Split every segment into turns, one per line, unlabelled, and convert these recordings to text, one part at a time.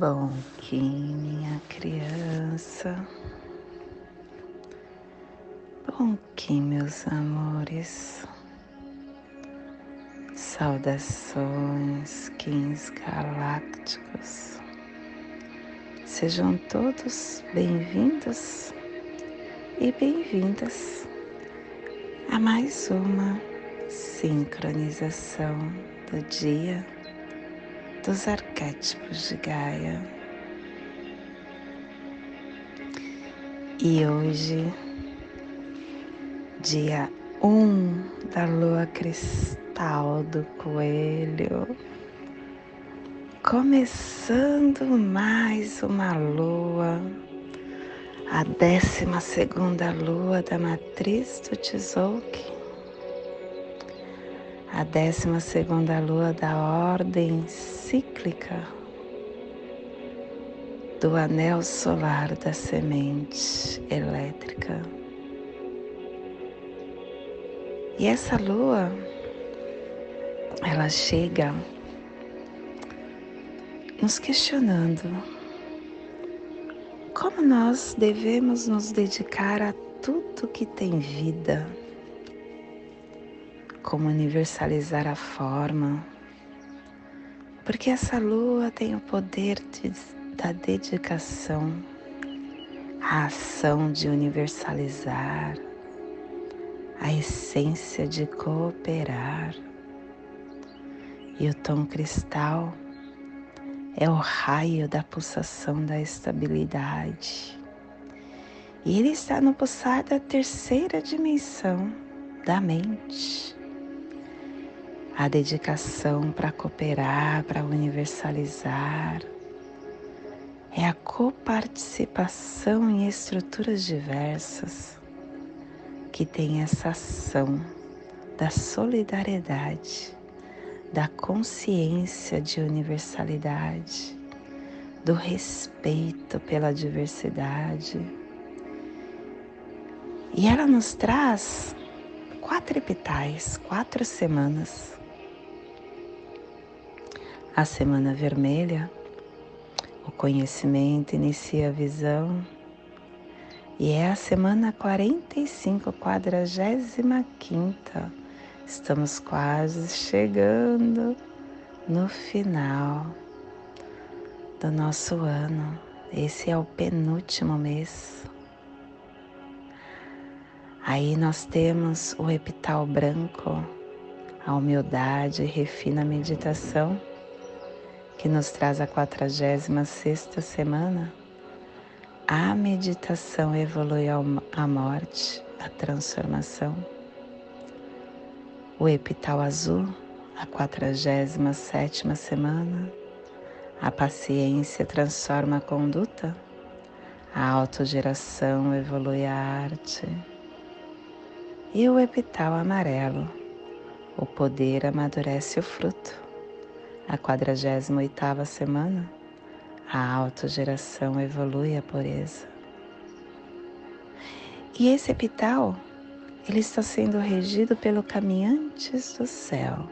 Bom que minha criança, bom que meus amores, saudações, kings galácticos, sejam todos bem-vindos e bem-vindas a mais uma sincronização do dia dos arquétipos de Gaia. E hoje, dia 1 um da lua cristal do coelho, começando mais uma lua, a décima segunda lua da matriz do Tzolk'in a décima segunda lua da ordem cíclica do anel solar da semente elétrica. E essa lua, ela chega nos questionando como nós devemos nos dedicar a tudo que tem vida como universalizar a forma, porque essa lua tem o poder de, da dedicação, a ação de universalizar, a essência de cooperar. E o tom cristal é o raio da pulsação da estabilidade. E ele está no pulsar da terceira dimensão da mente a dedicação para cooperar, para universalizar, é a coparticipação em estruturas diversas que tem essa ação da solidariedade, da consciência de universalidade, do respeito pela diversidade. E ela nos traz quatro epitais, quatro semanas a semana vermelha, o conhecimento inicia a visão e é a semana 45, quadragésima quinta. Estamos quase chegando no final do nosso ano. Esse é o penúltimo mês. Aí nós temos o epital branco, a humildade refina a meditação que nos traz a 46 sexta semana, a meditação evolui a morte, a transformação. O epital azul, a 47 semana, a paciência transforma a conduta, a autogeração evolui a arte. E o epital amarelo, o poder amadurece o fruto a 48ª semana, a autogeração evolui a pureza. E esse epital, ele está sendo regido pelo Caminhantes do Céu,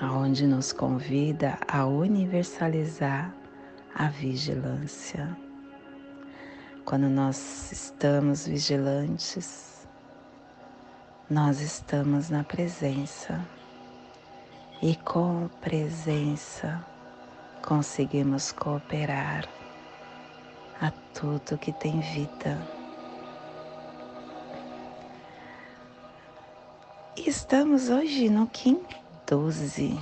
aonde nos convida a universalizar a vigilância. Quando nós estamos vigilantes, nós estamos na presença e com presença conseguimos cooperar a tudo que tem vida. Estamos hoje no Kim 12,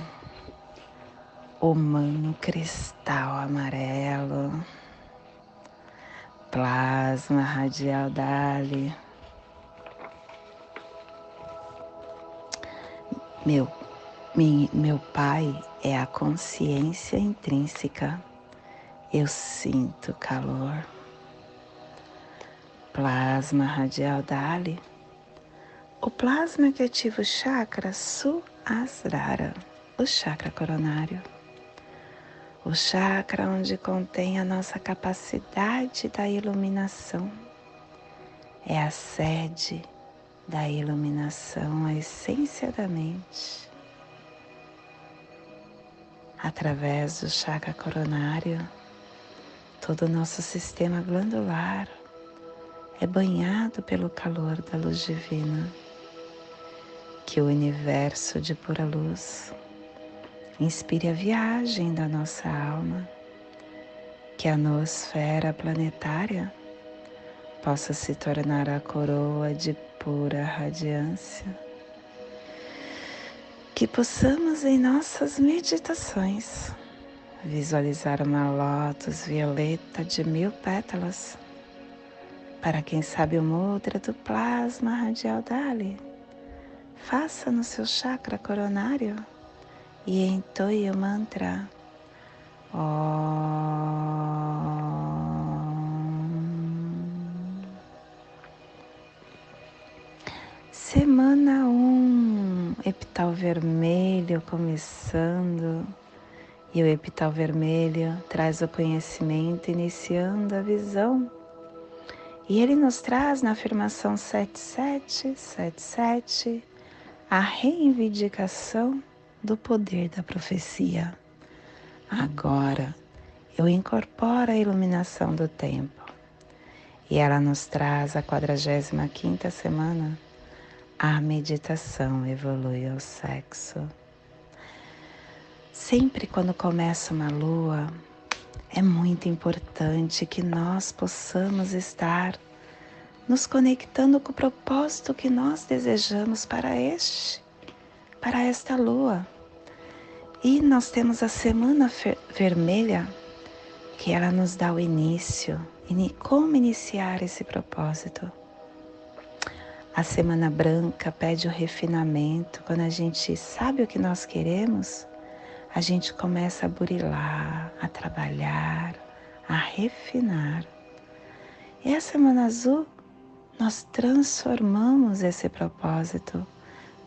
humano cristal amarelo, plasma radial Dali. Meu meu pai é a consciência intrínseca. Eu sinto calor. Plasma radial Dali. O plasma que ativa o chakra Suasrara, o chakra coronário. O chakra onde contém a nossa capacidade da iluminação. É a sede da iluminação, a essência da mente através do chakra coronário, todo o nosso sistema glandular é banhado pelo calor da luz divina. Que o universo de pura luz inspire a viagem da nossa alma, que a nosfera planetária possa se tornar a coroa de pura radiância. Que possamos em nossas meditações visualizar uma lótus violeta de mil pétalas. Para quem sabe o mudra do plasma radial Dali, faça no seu chakra coronário e entoie o mantra Semana 1, um, epital vermelho começando, e o epital vermelho traz o conhecimento, iniciando a visão. E ele nos traz na afirmação 7777 a reivindicação do poder da profecia. Agora eu incorporo a iluminação do tempo e ela nos traz a 45 quinta semana. A meditação evolui ao sexo. Sempre quando começa uma lua, é muito importante que nós possamos estar nos conectando com o propósito que nós desejamos para este para esta lua. E nós temos a semana vermelha, que ela nos dá o início, como iniciar esse propósito. A semana branca pede o refinamento, quando a gente sabe o que nós queremos, a gente começa a burilar, a trabalhar, a refinar. E a semana azul, nós transformamos esse propósito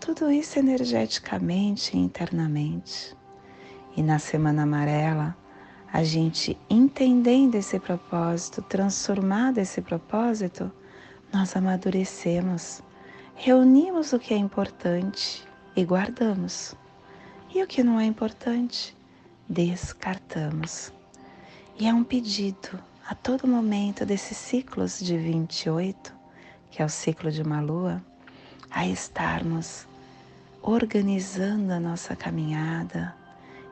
tudo isso energeticamente e internamente. E na Semana Amarela, a gente entendendo esse propósito, transformado esse propósito, nós amadurecemos, reunimos o que é importante e guardamos. E o que não é importante, descartamos. E é um pedido a todo momento desses ciclos de 28, que é o ciclo de uma lua, a estarmos organizando a nossa caminhada,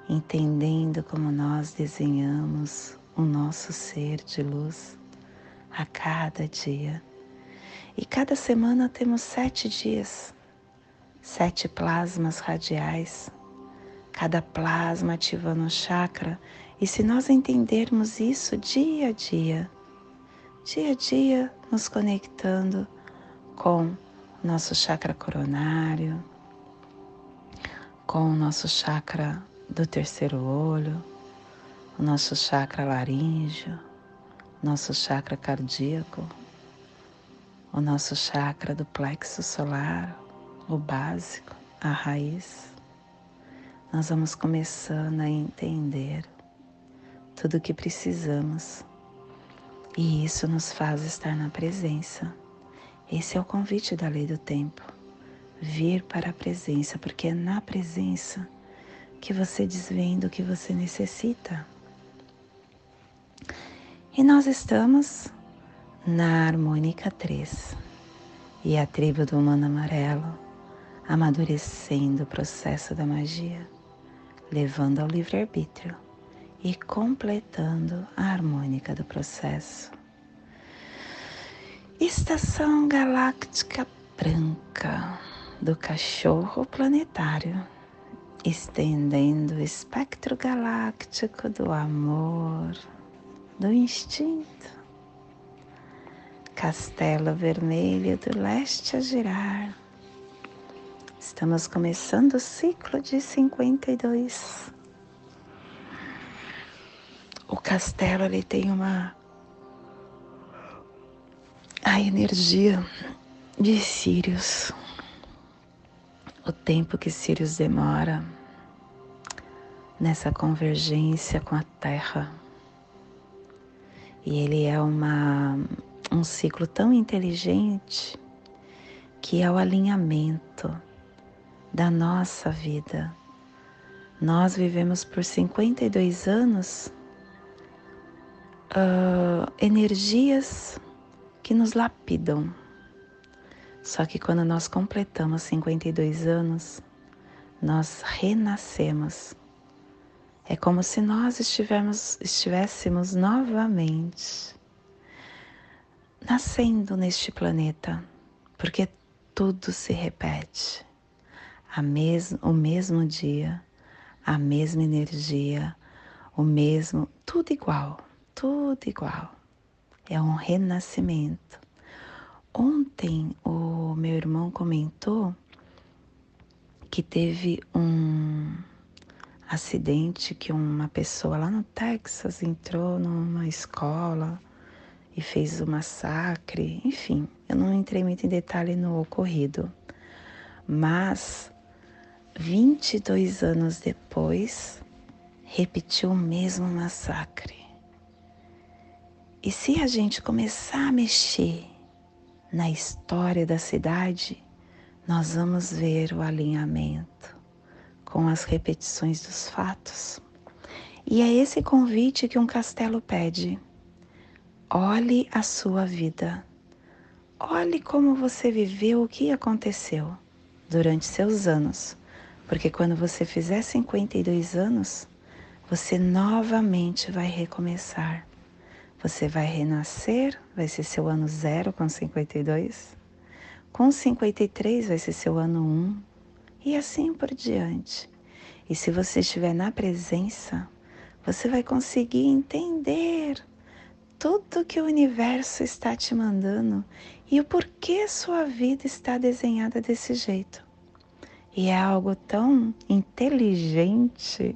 entendendo como nós desenhamos o nosso ser de luz a cada dia. E cada semana temos sete dias, sete plasmas radiais, cada plasma ativando o chakra. E se nós entendermos isso dia a dia, dia a dia nos conectando com nosso chakra coronário, com o nosso chakra do terceiro olho, o nosso chakra laríngeo, nosso chakra cardíaco, o nosso chakra do plexo solar, o básico, a raiz. Nós vamos começando a entender tudo o que precisamos e isso nos faz estar na presença. Esse é o convite da lei do tempo vir para a presença, porque é na presença que você desvenda o que você necessita. E nós estamos na harmônica 3 e a tribo do humano amarelo amadurecendo o processo da magia, levando ao livre-arbítrio e completando a harmônica do processo. Estação galáctica branca do cachorro planetário, estendendo o espectro galáctico do amor, do instinto. Castelo vermelho do leste a girar. Estamos começando o ciclo de 52. O castelo ele tem uma a energia de Sirius o tempo que Sirius demora nessa convergência com a Terra. E ele é uma, um ciclo tão inteligente que é o alinhamento da nossa vida, Nós vivemos por 52 anos uh, energias que nos lapidam. Só que quando nós completamos 52 anos, nós renascemos. É como se nós estivéssemos novamente nascendo neste planeta, porque tudo se repete. Mes o mesmo dia, a mesma energia, o mesmo, tudo igual, tudo igual. É um renascimento. Ontem o meu irmão comentou que teve um acidente que uma pessoa lá no Texas entrou numa escola e fez o massacre, enfim, eu não entrei muito em detalhe no ocorrido, mas 22 anos depois repetiu o mesmo massacre. E se a gente começar a mexer na história da cidade, nós vamos ver o alinhamento com as repetições dos fatos. E é esse convite que um castelo pede Olhe a sua vida. Olhe como você viveu, o que aconteceu durante seus anos. Porque quando você fizer 52 anos, você novamente vai recomeçar. Você vai renascer, vai ser seu ano zero com 52. Com 53 vai ser seu ano 1 e assim por diante. E se você estiver na presença, você vai conseguir entender tudo que o universo está te mandando e o porquê sua vida está desenhada desse jeito. E é algo tão inteligente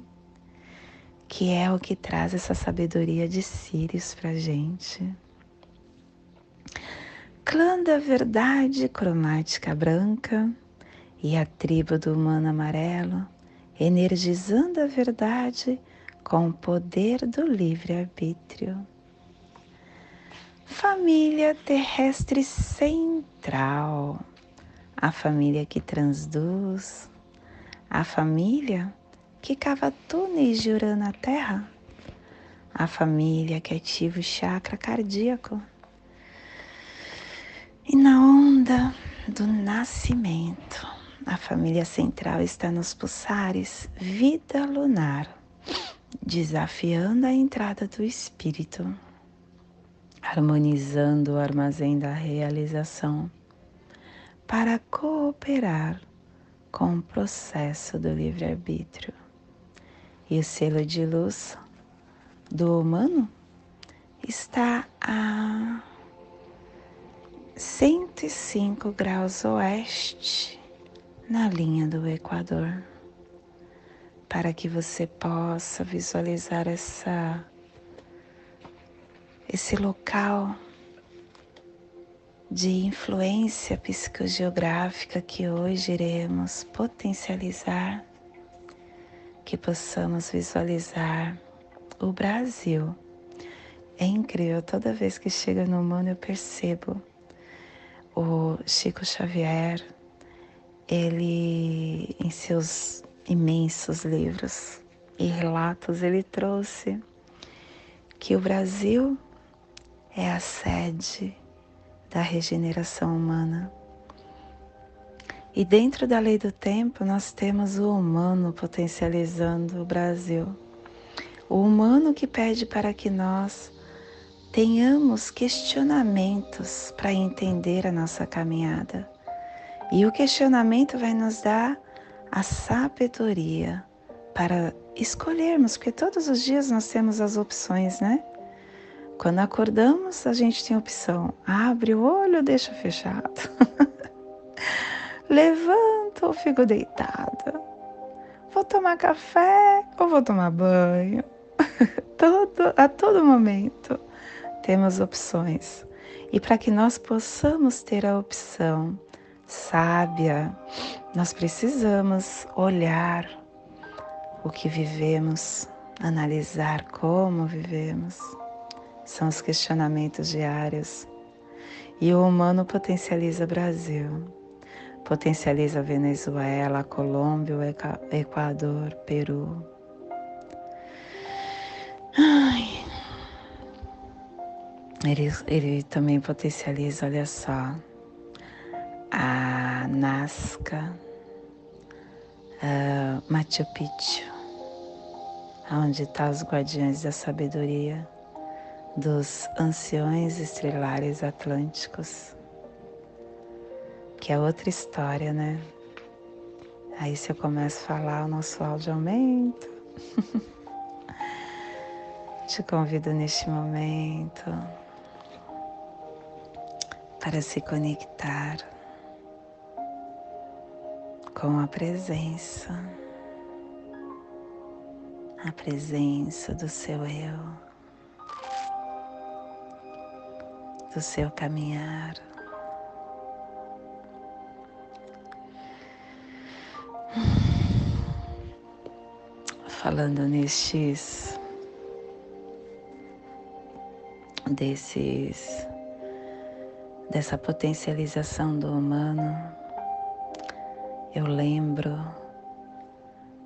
que é o que traz essa sabedoria de Sirius para gente. Clã da Verdade Cromática Branca e a tribo do Humano Amarelo, energizando a verdade com o poder do livre-arbítrio. Família terrestre central, a família que transduz, a família que cava túneis de Urano na Terra, a família que ativa o chakra cardíaco. E na onda do nascimento, a família central está nos pulsares vida lunar, desafiando a entrada do espírito harmonizando o armazém da realização para cooperar com o processo do livre-arbítrio. E o selo de luz do humano está a 105 graus oeste na linha do Equador, para que você possa visualizar essa esse local de influência psicogeográfica que hoje iremos potencializar, que possamos visualizar o Brasil. É incrível, toda vez que chega no mundo eu percebo o Chico Xavier, ele em seus imensos livros e relatos ele trouxe que o Brasil é a sede da regeneração humana. E dentro da lei do tempo, nós temos o humano potencializando o Brasil. O humano que pede para que nós tenhamos questionamentos para entender a nossa caminhada. E o questionamento vai nos dar a sabedoria para escolhermos, porque todos os dias nós temos as opções, né? Quando acordamos, a gente tem opção: abre o olho ou deixa fechado. Levanta ou fico deitada. Vou tomar café ou vou tomar banho. todo, a todo momento temos opções. E para que nós possamos ter a opção sábia, nós precisamos olhar o que vivemos, analisar como vivemos são os questionamentos diários. E o humano potencializa Brasil, potencializa a Venezuela, a Colômbia, o Equador, Peru. Ai. Ele, ele também potencializa, olha só, a Nazca, uh, Machu Picchu, onde estão tá os guardiões da sabedoria dos anciões estrelares atlânticos, que é outra história, né? Aí se eu começo a falar, o nosso áudio aumenta. Te convido neste momento para se conectar com a presença, a presença do seu eu, do seu caminhar. Falando nestes desses dessa potencialização do humano, eu lembro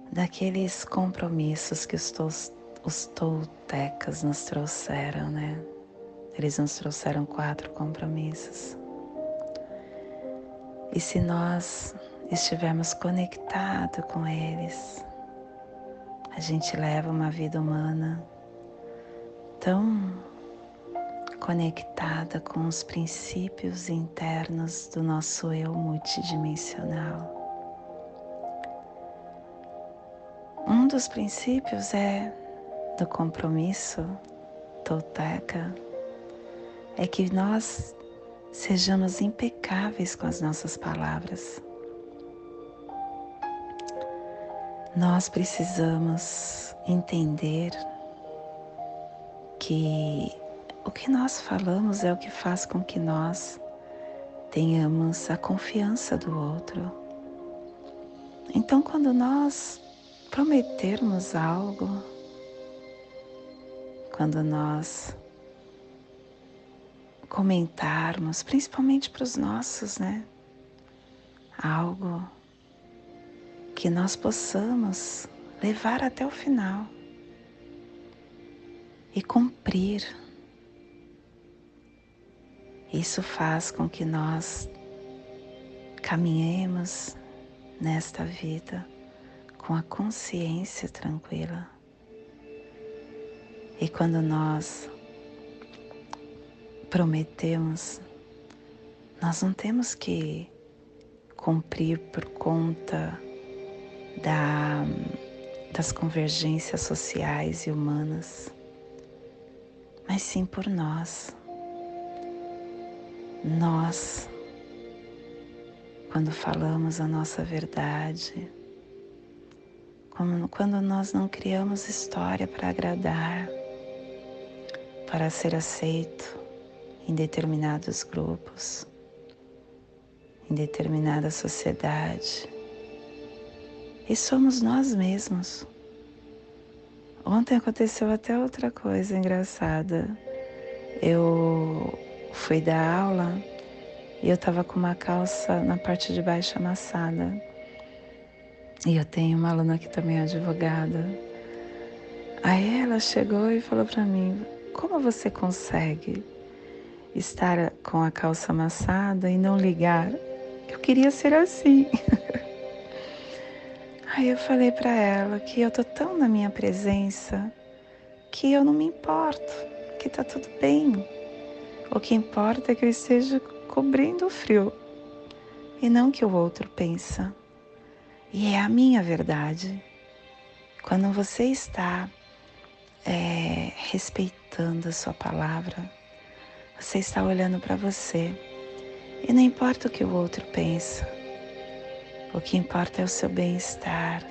daqueles compromissos que os, tos, os toltecas nos trouxeram, né? Eles nos trouxeram quatro compromissos. E se nós estivermos conectados com eles, a gente leva uma vida humana tão conectada com os princípios internos do nosso eu multidimensional. Um dos princípios é do compromisso tolteca é que nós sejamos impecáveis com as nossas palavras. Nós precisamos entender que o que nós falamos é o que faz com que nós tenhamos a confiança do outro. Então, quando nós prometermos algo, quando nós comentarmos, principalmente para os nossos, né? Algo que nós possamos levar até o final e cumprir isso faz com que nós caminhemos nesta vida com a consciência tranquila. E quando nós prometemos, nós não temos que cumprir por conta da, das convergências sociais e humanas, mas sim por nós. Nós, quando falamos a nossa verdade, quando nós não criamos história para agradar, para ser aceito em determinados grupos, em determinada sociedade, e somos nós mesmos. Ontem aconteceu até outra coisa engraçada. Eu fui dar aula e eu tava com uma calça na parte de baixo amassada. E eu tenho uma aluna que também é advogada. Aí ela chegou e falou para mim: Como você consegue estar com a calça amassada e não ligar? Eu queria ser assim. Aí eu falei para ela que eu tô tão na minha presença que eu não me importo, que tá tudo bem o que importa é que eu esteja cobrindo o frio e não que o outro pensa. E é a minha verdade. Quando você está é, respeitando a sua palavra, você está olhando para você. E não importa o que o outro pensa. O que importa é o seu bem-estar,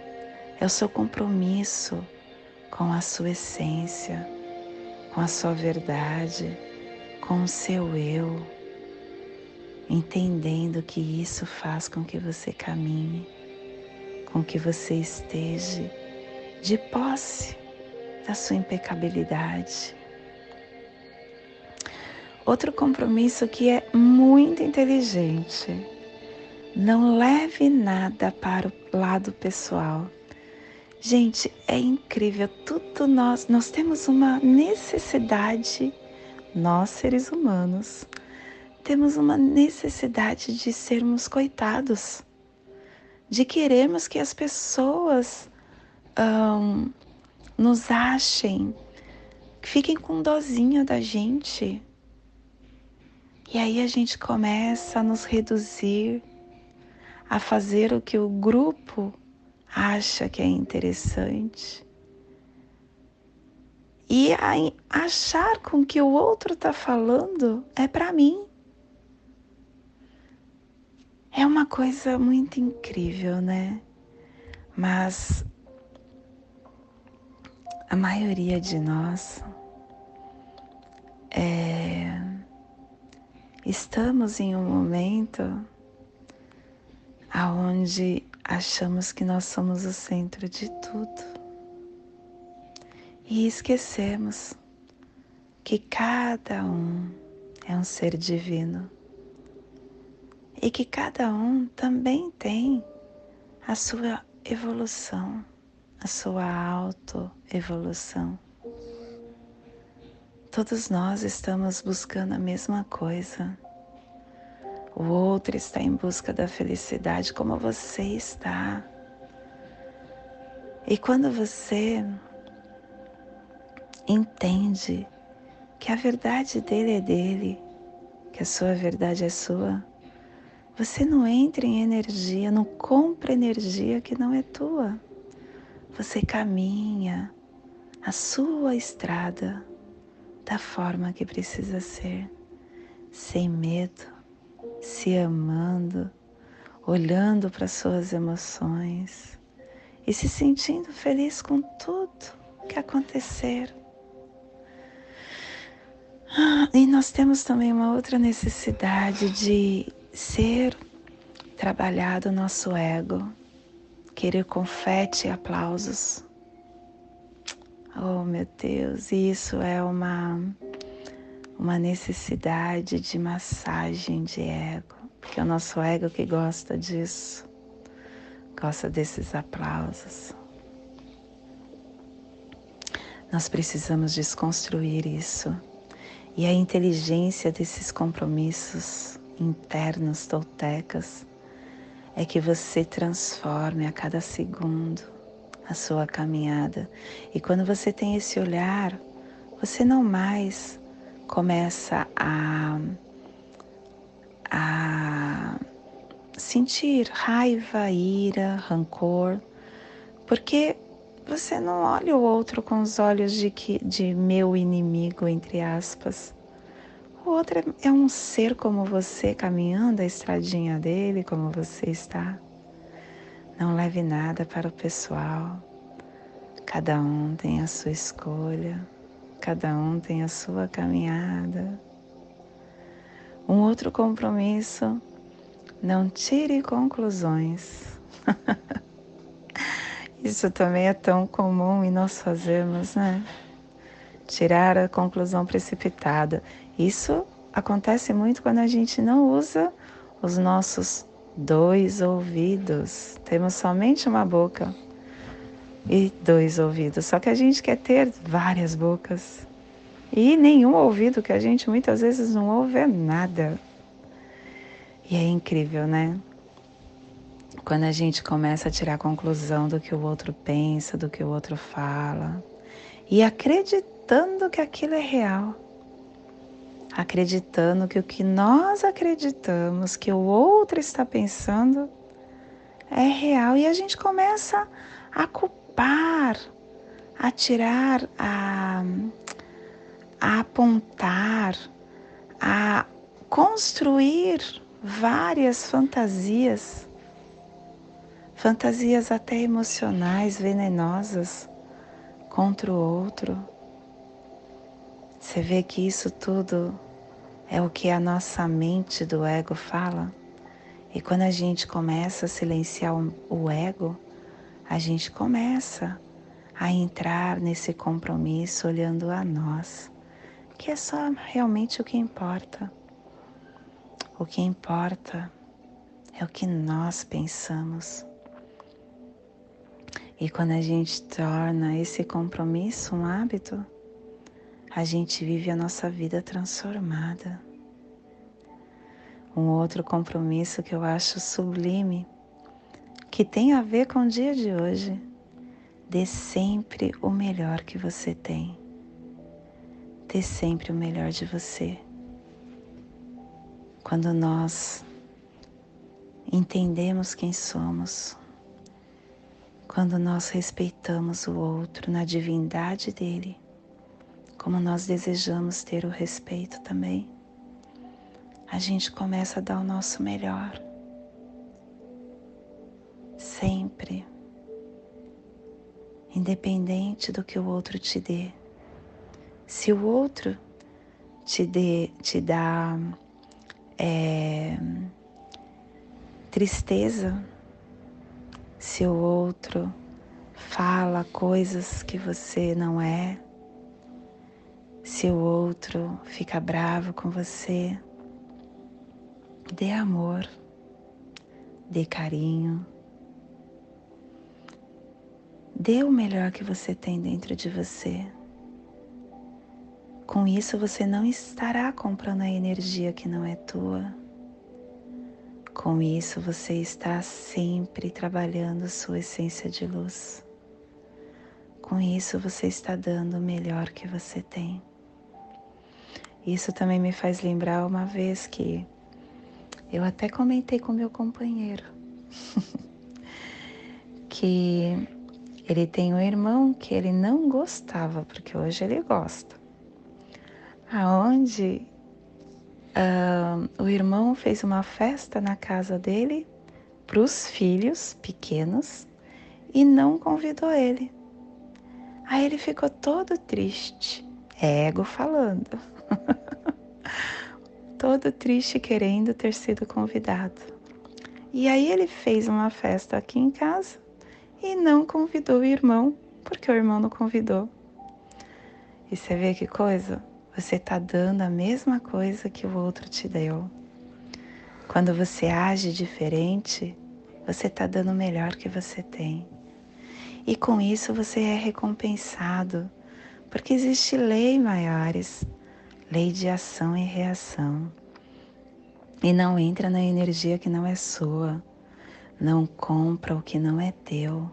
é o seu compromisso com a sua essência, com a sua verdade com o seu eu, entendendo que isso faz com que você caminhe, com que você esteja de posse da sua impecabilidade. Outro compromisso que é muito inteligente, Não leve nada para o lado pessoal. Gente, é incrível, tudo nós, nós temos uma necessidade, nós seres humanos, temos uma necessidade de sermos coitados, de querermos que as pessoas um, nos achem, fiquem com dozinha da gente. E aí a gente começa a nos reduzir, a fazer o que o grupo acha que é interessante e achar com que o outro está falando é para mim. É uma coisa muito incrível, né? Mas a maioria de nós é, estamos em um momento aonde achamos que nós somos o centro de tudo e esquecemos que cada um é um ser divino e que cada um também tem a sua evolução, a sua autoevolução. Todos nós estamos buscando a mesma coisa o outro está em busca da felicidade como você está. E quando você entende que a verdade dele é dele, que a sua verdade é sua, você não entra em energia, não compra energia que não é tua. Você caminha a sua estrada da forma que precisa ser, sem medo, se amando, olhando para suas emoções e se sentindo feliz com tudo que acontecer. Ah, e nós temos também uma outra necessidade de ser trabalhado o nosso ego, querer confete e aplausos. Oh meu Deus, isso é uma uma necessidade de massagem de ego, porque é o nosso ego que gosta disso, gosta desses aplausos. Nós precisamos desconstruir isso e a inteligência desses compromissos internos toltecas é que você transforme a cada segundo a sua caminhada. E quando você tem esse olhar, você não mais começa a, a sentir raiva, ira, rancor, porque você não olha o outro com os olhos de, que, de meu inimigo, entre aspas. O outro é, é um ser como você, caminhando a estradinha dele, como você está. Não leve nada para o pessoal. Cada um tem a sua escolha. Cada um tem a sua caminhada. Um outro compromisso: não tire conclusões. Isso também é tão comum e nós fazemos, né? Tirar a conclusão precipitada. Isso acontece muito quando a gente não usa os nossos dois ouvidos. Temos somente uma boca e dois ouvidos. Só que a gente quer ter várias bocas e nenhum ouvido, que a gente muitas vezes não ouve é nada. E é incrível, né? Quando a gente começa a tirar a conclusão do que o outro pensa, do que o outro fala, e acreditando que aquilo é real, acreditando que o que nós acreditamos que o outro está pensando é real, e a gente começa a culpar a tirar, a, a apontar, a construir várias fantasias, fantasias até emocionais, venenosas contra o outro. Você vê que isso tudo é o que a nossa mente do ego fala. E quando a gente começa a silenciar o ego, a gente começa a entrar nesse compromisso olhando a nós, que é só realmente o que importa. O que importa é o que nós pensamos. E quando a gente torna esse compromisso um hábito, a gente vive a nossa vida transformada. Um outro compromisso que eu acho sublime, que tem a ver com o dia de hoje, dê sempre o melhor que você tem. Dê sempre o melhor de você. Quando nós entendemos quem somos, quando nós respeitamos o outro na divindade dele, como nós desejamos ter o respeito também, a gente começa a dar o nosso melhor. Sempre. Independente do que o outro te dê. Se o outro te, dê, te dá é, tristeza, se o outro fala coisas que você não é, se o outro fica bravo com você, dê amor, dê carinho, dê o melhor que você tem dentro de você. Com isso você não estará comprando a energia que não é tua. Com isso, você está sempre trabalhando sua essência de luz. Com isso, você está dando o melhor que você tem. Isso também me faz lembrar uma vez que eu até comentei com meu companheiro que ele tem um irmão que ele não gostava, porque hoje ele gosta. Aonde uh, o irmão fez uma festa na casa dele para os filhos pequenos e não convidou ele. Aí ele ficou todo triste, ego falando, todo triste querendo ter sido convidado. E aí ele fez uma festa aqui em casa e não convidou o irmão, porque o irmão não convidou. E você vê que coisa? você está dando a mesma coisa que o outro te deu. Quando você age diferente, você está dando o melhor que você tem. E com isso você é recompensado, porque existe lei maiores, lei de ação e reação. E não entra na energia que não é sua, não compra o que não é teu.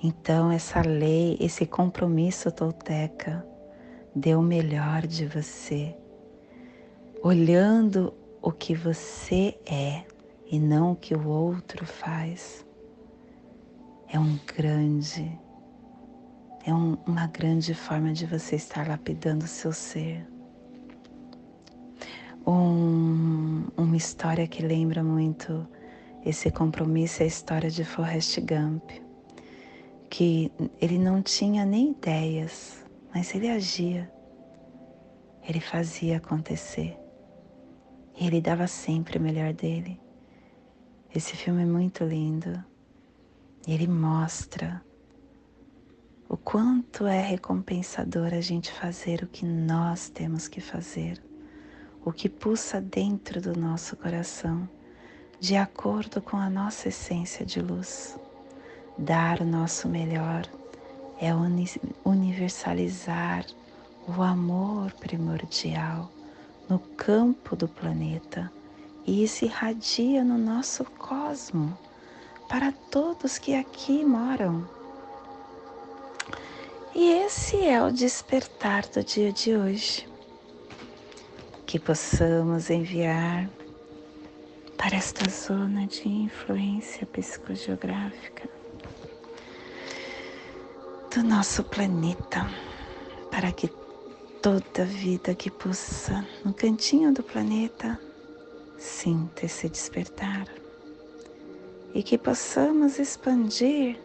Então essa lei, esse compromisso tolteca, dê o melhor de você, olhando o que você é e não o que o outro faz. É um grande, é um, uma grande forma de você estar lapidando o seu ser. Um, uma história que lembra muito esse compromisso é a história de Forrest Gump, que ele não tinha nem ideias mas ele agia, ele fazia acontecer. E ele dava sempre o melhor dele. Esse filme é muito lindo. E ele mostra o quanto é recompensador a gente fazer o que nós temos que fazer, o que pulsa dentro do nosso coração, de acordo com a nossa essência de luz. Dar o nosso melhor é universalizar o amor primordial no campo do planeta e isso irradia no nosso cosmo para todos que aqui moram. E esse é o despertar do dia de hoje. Que possamos enviar para esta zona de influência psicogeográfica do nosso planeta, para que toda vida que pulsa no cantinho do planeta sinta esse despertar e que possamos expandir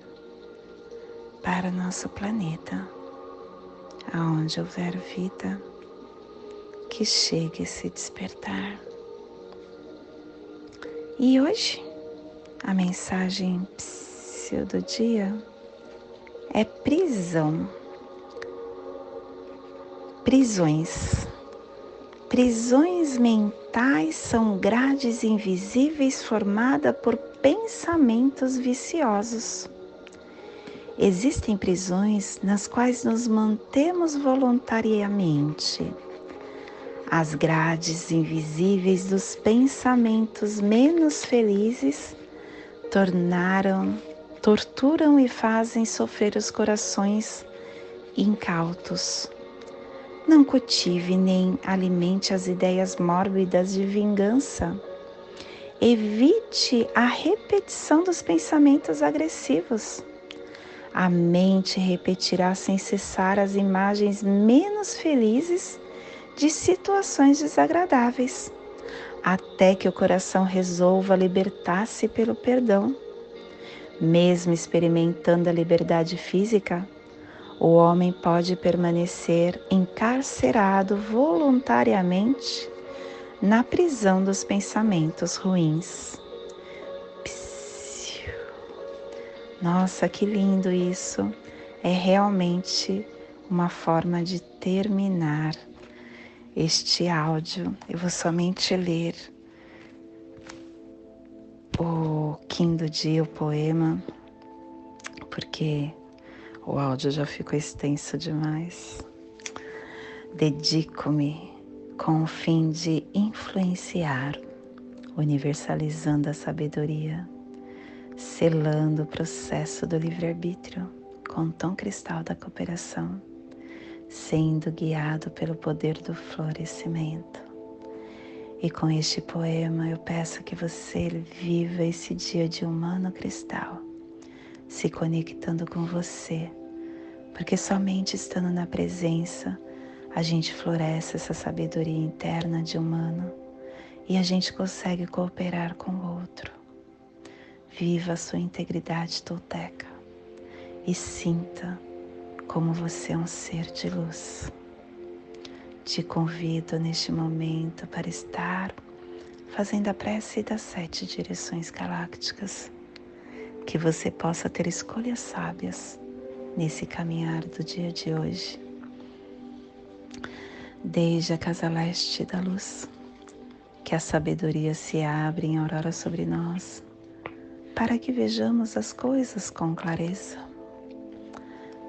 para nosso planeta, aonde houver vida, que chegue esse despertar. E hoje, a mensagem do dia é prisão. Prisões. Prisões mentais são grades invisíveis formadas por pensamentos viciosos. Existem prisões nas quais nos mantemos voluntariamente. As grades invisíveis dos pensamentos menos felizes tornaram, torturam e fazem sofrer os corações incautos. Não cultive nem alimente as ideias mórbidas de vingança. Evite a repetição dos pensamentos agressivos. A mente repetirá sem cessar as imagens menos felizes de situações desagradáveis, até que o coração resolva libertar-se pelo perdão. Mesmo experimentando a liberdade física, o homem pode permanecer encarcerado voluntariamente na prisão dos pensamentos ruins. Nossa, que lindo isso! É realmente uma forma de terminar este áudio. Eu vou somente ler o quinto dia, o poema, porque o áudio já ficou extenso demais. Dedico-me com o fim de influenciar, universalizando a sabedoria, selando o processo do livre-arbítrio com o tom cristal da cooperação, sendo guiado pelo poder do florescimento. E com este poema eu peço que você viva esse dia de humano cristal se conectando com você, porque somente estando na presença a gente floresce essa sabedoria interna de humano e a gente consegue cooperar com o outro. Viva a sua integridade tolteca e sinta como você é um ser de luz. Te convido neste momento para estar fazendo a prece das sete direções galácticas que você possa ter escolhas sábias nesse caminhar do dia de hoje. Desde a casa leste da luz, que a sabedoria se abre em aurora sobre nós, para que vejamos as coisas com clareza.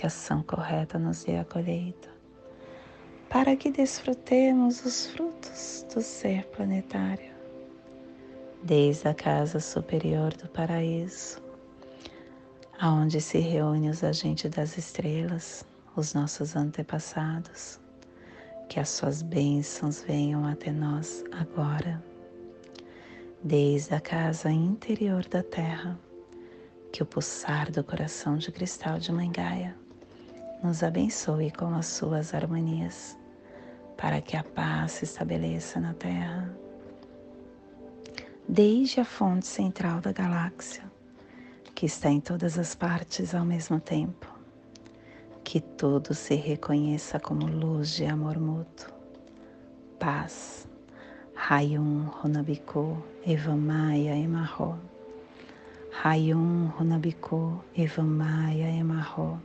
que a ação correta nos dê a colheita, para que desfrutemos os frutos do ser planetário. Desde a casa superior do paraíso, aonde se reúnem os agentes das estrelas, os nossos antepassados, que as suas bênçãos venham até nós agora, desde a casa interior da Terra, que o pulsar do coração de cristal de Mãe Gaia nos abençoe com as suas harmonias, para que a paz se estabeleça na Terra. Desde a fonte central da galáxia, que está em todas as partes ao mesmo tempo. Que tudo se reconheça como luz de amor mútuo. Paz. Rayum Runabiku Evamaya Emarro. Rayum Runabiku Evamaya Emarro.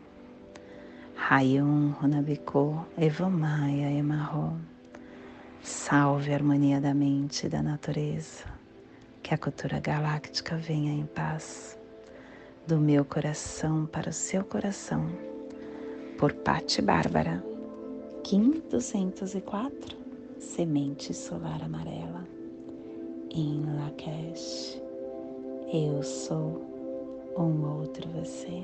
Rayum Runabiku Evamaya Emarro. Salve a harmonia da mente e da natureza. Que a cultura galáctica venha em paz do meu coração para o seu coração, por Patti Bárbara, Kim 204, Semente Solar Amarela, em Lakesh, eu sou um outro você.